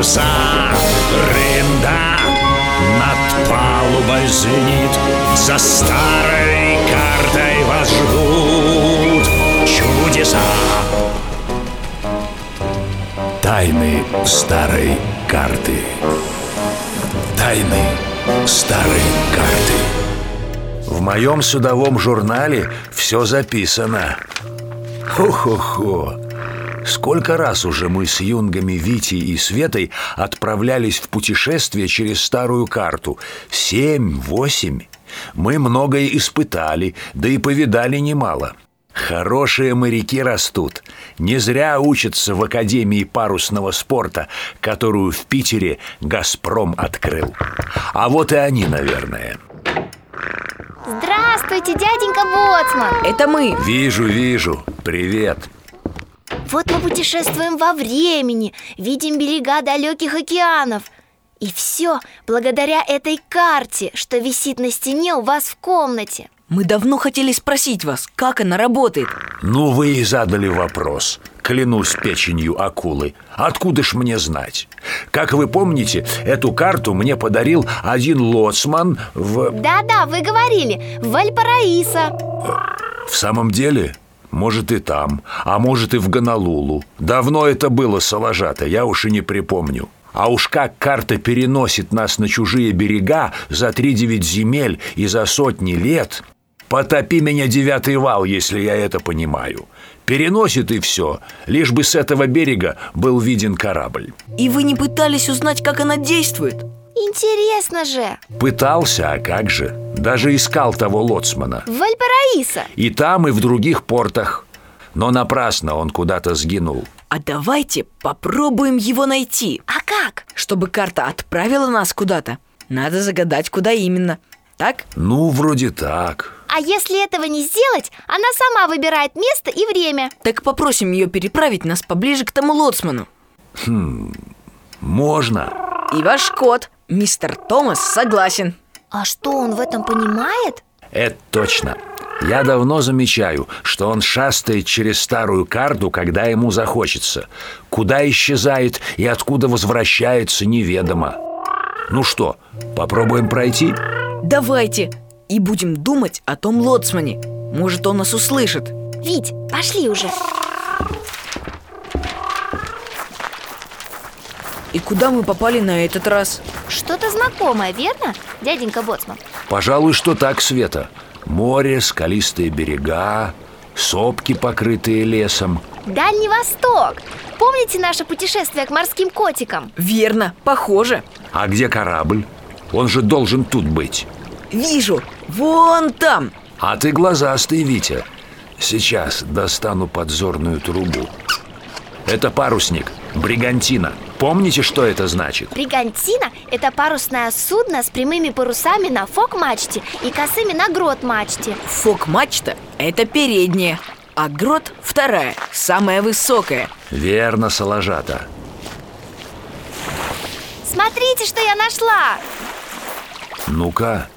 паруса Рында над палубой звенит За старой картой вас ждут чудеса. Тайны старой карты. Тайны старой карты. В моем судовом журнале все записано. Хо-хо-хо Сколько раз уже мы с юнгами Вити и Светой отправлялись в путешествие через старую карту? Семь, восемь. Мы многое испытали, да и повидали немало. Хорошие моряки растут. Не зря учатся в Академии парусного спорта, которую в Питере «Газпром» открыл. А вот и они, наверное. Здравствуйте, дяденька Боцман Это мы Вижу, вижу. Привет. Вот мы путешествуем во времени Видим берега далеких океанов И все благодаря этой карте, что висит на стене у вас в комнате Мы давно хотели спросить вас, как она работает Ну, вы и задали вопрос. Клянусь печенью акулы. Откуда ж мне знать? Как вы помните, эту карту мне подарил один лоцман в... Да-да, вы говорили, в Вальпараисо В самом деле? Может и там, а может и в Гонолулу. Давно это было, Соложата, я уж и не припомню. А уж как карта переносит нас на чужие берега за три девять земель и за сотни лет... Потопи меня девятый вал, если я это понимаю. Переносит и все, лишь бы с этого берега был виден корабль. И вы не пытались узнать, как она действует? Интересно же Пытался, а как же? Даже искал того лоцмана. В Вальпараисо И там, и в других портах. Но напрасно он куда-то сгинул. А давайте попробуем его найти А как? Чтобы карта отправила нас куда-то Надо загадать, куда именно Так? Ну, вроде так. А если этого не сделать, она сама выбирает место и время Так попросим ее переправить нас поближе к тому лоцману Можно. И ваш кот, мистер Томас, согласен А что он в этом понимает? Это точно. Я давно замечаю, что он шастает через старую карту, когда ему захочется. Куда исчезает и откуда возвращается, неведомо. Ну что, попробуем пройти? Давайте И будем думать о том лоцмане Может, он нас услышит Вить, пошли уже И куда мы попали на этот раз? Что-то знакомое, верно, дяденька Боцман? Пожалуй, что так, Света. Море, скалистые берега, сопки, покрытые лесом. Дальний Восток Помните наше путешествие к морским котикам? Верно, похоже А где корабль? Он же должен тут быть. Вижу, вон там А ты глазастый, Витя. Сейчас достану подзорную трубу. Это парусник, бригантина. Помните, что это значит? Бригантина – это парусное судно с прямыми парусами на фок-мачте и косыми на грот-мачте Фок-мачта – это передняя А грот – вторая, самая высокая Верно, Соложата. Смотрите, что я нашла! Ну-ка,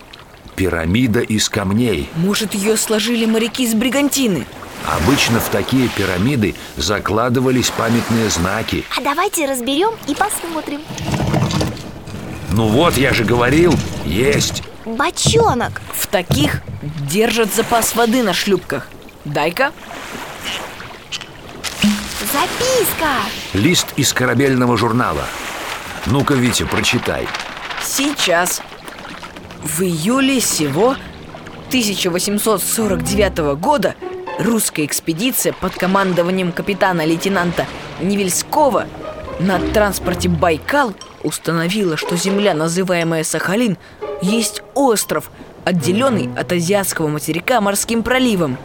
пирамида из камней. Может, ее сложили моряки с бригантины? Обычно в такие пирамиды закладывались памятные знаки. А давайте разберем и посмотрим Ну вот, я же говорил, есть. Бочонок В таких держат запас воды на шлюпках Дай-ка Записка Лист из корабельного журнала. Ну-ка, Витя, прочитай. Сейчас В июле сего 1849 года русская экспедиция под командованием капитана-лейтенанта Невельского на транспорте «Байкал» установила, что земля, называемая Сахалин, есть остров, отделенный от азиатского материка морским проливом.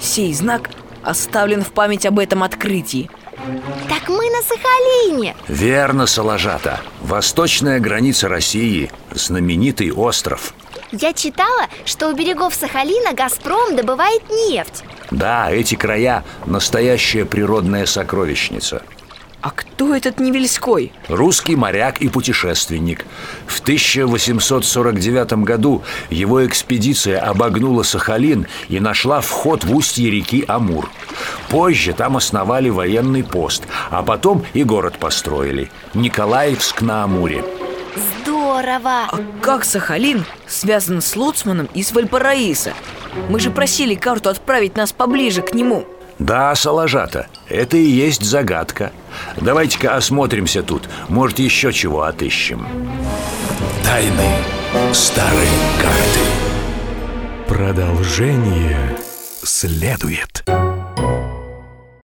Сей знак оставлен в память об этом открытии. Так мы на Сахалине Верно, Соложата Восточная граница России Знаменитый остров Я читала, что у берегов Сахалина «Газпром» добывает нефть. Да, эти края – настоящая природная сокровищница. А кто этот Невельской? Русский моряк и путешественник. В 1849 году его экспедиция обогнула Сахалин и нашла вход в устье реки Амур. Позже там основали военный пост, а потом и город построили Николаевск на Амуре Здорово! А как Сахалин связан с Луцманом и с Вальпараисо? Мы же просили карту отправить нас поближе к нему Да, Соложата, это и есть загадка Давайте-ка осмотримся тут Может, еще чего отыщем Тайны старой карты. Продолжение следует.